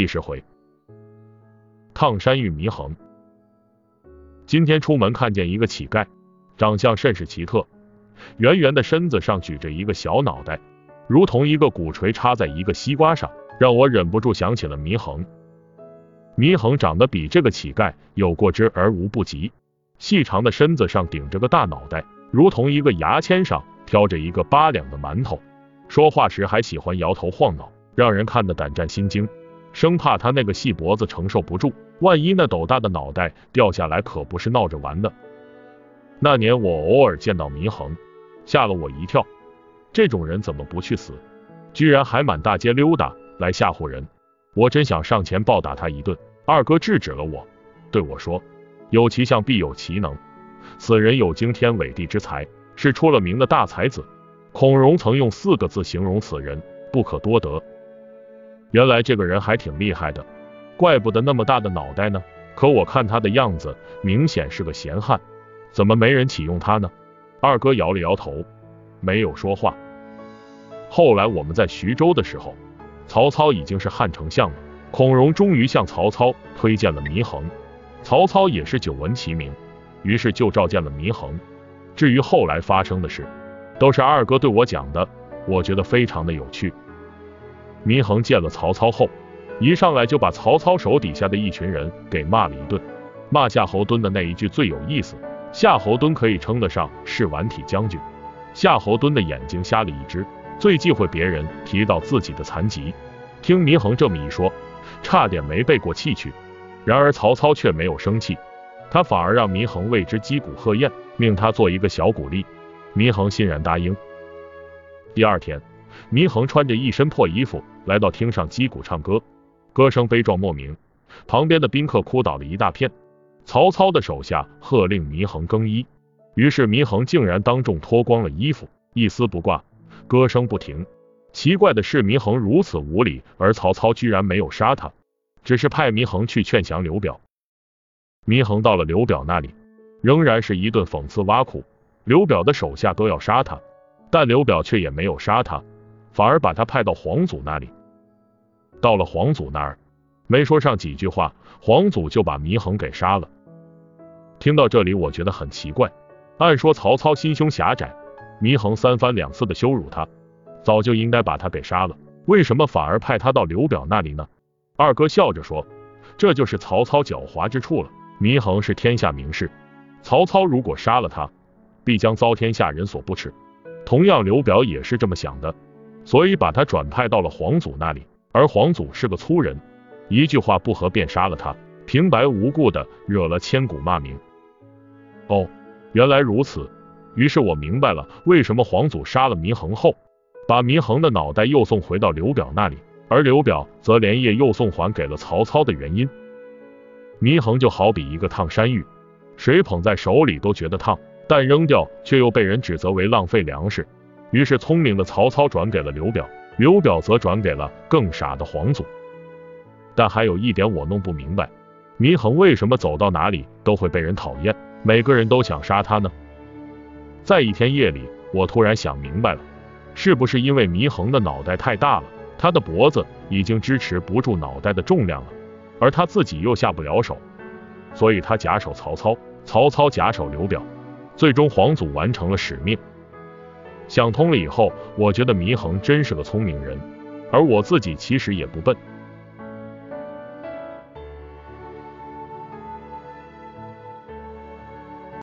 第十回，烫山遇祢衡。今天出门看见一个乞丐，长相甚是奇特，圆圆的身子上举着一个小脑袋，如同一个鼓槌插在一个西瓜上，让我忍不住想起了祢衡。祢衡长得比这个乞丐有过之而无不及，细长的身子上顶着个大脑袋，如同一个牙签上挑着一个八两的馒头，说话时还喜欢摇头晃脑。让人看得胆战心惊，生怕他那个细脖子承受不住，万一那斗大的脑袋掉下来，可不是闹着玩的。那年我偶尔见到祢衡，吓了我一跳。这种人怎么不去死？居然还满大街溜达来吓唬人，我真想上前暴打他一顿。二哥制止了我，对我说：“有其相必有其能，此人有惊天伟地之才，是出了名的大才子。孔融曾用四个字形容此人：不可多得。”原来这个人还挺厉害的，怪不得那么大的脑袋呢。可我看他的样子，明显是个闲汉，怎么没人启用他呢？二哥摇了摇头，没有说话。后来我们在徐州的时候，曹操已经是汉丞相了，孔融终于向曹操推荐了祢衡，曹操也是久闻其名，于是就召见了祢衡。至于后来发生的事，都是二哥对我讲的，我觉得非常的有趣。祢衡见了曹操后，一上来就把曹操手底下的一群人给骂了一顿。骂夏侯惇的那一句最有意思，夏侯惇可以称得上是顽体将军。夏侯惇的眼睛瞎了一只，最忌讳别人提到自己的残疾。听祢衡这么一说，差点没背过气去。然而曹操却没有生气，他反而让祢衡为之击鼓贺宴，命他做一个小鼓励。祢衡欣然答应。第二天。祢衡穿着一身破衣服来到厅上击鼓唱歌，歌声悲壮莫名，旁边的宾客哭倒了一大片。曹操的手下喝令祢衡更衣，于是祢衡竟然当众脱光了衣服，一丝不挂，歌声不停。奇怪的是，祢衡如此无礼，而曹操居然没有杀他，只是派祢衡去劝降刘表。祢衡到了刘表那里，仍然是一顿讽刺挖苦，刘表的手下都要杀他，但刘表却也没有杀他。反而把他派到皇祖那里。到了皇祖那儿，没说上几句话，皇祖就把祢衡给杀了。听到这里，我觉得很奇怪。按说曹操心胸狭窄，祢衡三番两次的羞辱他，早就应该把他给杀了，为什么反而派他到刘表那里呢？二哥笑着说：“这就是曹操狡猾之处了。祢衡是天下名士，曹操如果杀了他，必将遭天下人所不齿。同样，刘表也是这么想的。”所以把他转派到了皇祖那里，而皇祖是个粗人，一句话不合便杀了他，平白无故的惹了千古骂名。哦，原来如此。于是我明白了为什么皇祖杀了祢衡后，把祢衡的脑袋又送回到刘表那里，而刘表则连夜又送还给了曹操的原因。祢衡就好比一个烫山芋，谁捧在手里都觉得烫，但扔掉却又被人指责为浪费粮食。于是，聪明的曹操转给了刘表，刘表则转给了更傻的黄祖。但还有一点我弄不明白，祢衡为什么走到哪里都会被人讨厌，每个人都想杀他呢？在一天夜里，我突然想明白了，是不是因为祢衡的脑袋太大了，他的脖子已经支持不住脑袋的重量了，而他自己又下不了手，所以他假手曹操，曹操假手刘表，最终黄祖完成了使命。想通了以后，我觉得祢衡真是个聪明人，而我自己其实也不笨。